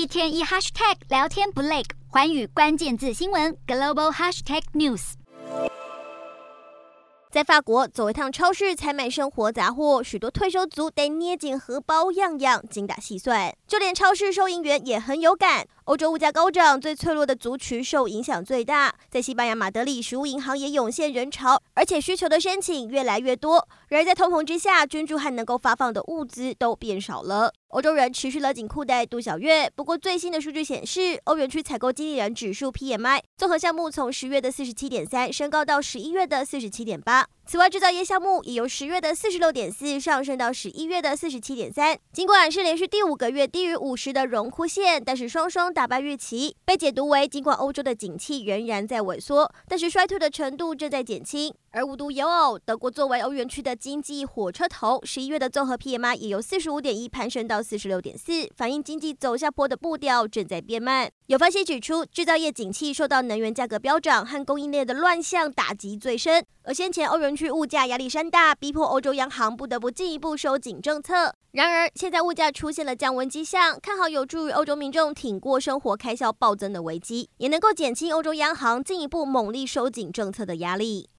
一天一 hashtag 聊天不累，环宇关键字新闻 global hashtag news。在法国走一趟超市采买生活杂货，许多退休族得捏紧荷包，样样精打细算，就连超市收银员也很有感。欧洲物价高涨，最脆弱的族群受影响最大。在西班牙马德里，食物银行也涌现人潮，而且需求的申请越来越多。然而，在通膨之下，捐助和能够发放的物资都变少了。欧洲人持续勒紧裤带度小月。不过，最新的数据显示，欧元区采购经理人指数 PMI 综合项目从十月的四十七点三升高到十一月的四十七点八。此外，制造业项目也由十月的四十六点四上升到十一月的四十七点三。尽管是连续第五个月低于五十的荣枯线，但是双双打败预期，被解读为尽管欧洲的景气仍然在萎缩，但是衰退的程度正在减轻。而无独有偶，德国作为欧元区的经济火车头，十一月的综合 PMI 也由四十五点一攀升到四十六点四，反映经济走下坡的步调正在变慢。有分析指出，制造业景气受到能源价格飙涨和供应链的乱象打击最深，而先前欧元去物价压力山大，逼迫欧洲央行不得不进一步收紧政策。然而，现在物价出现了降温迹象，看好有助于欧洲民众挺过生活开销暴增的危机，也能够减轻欧洲央行进一步猛力收紧政策的压力。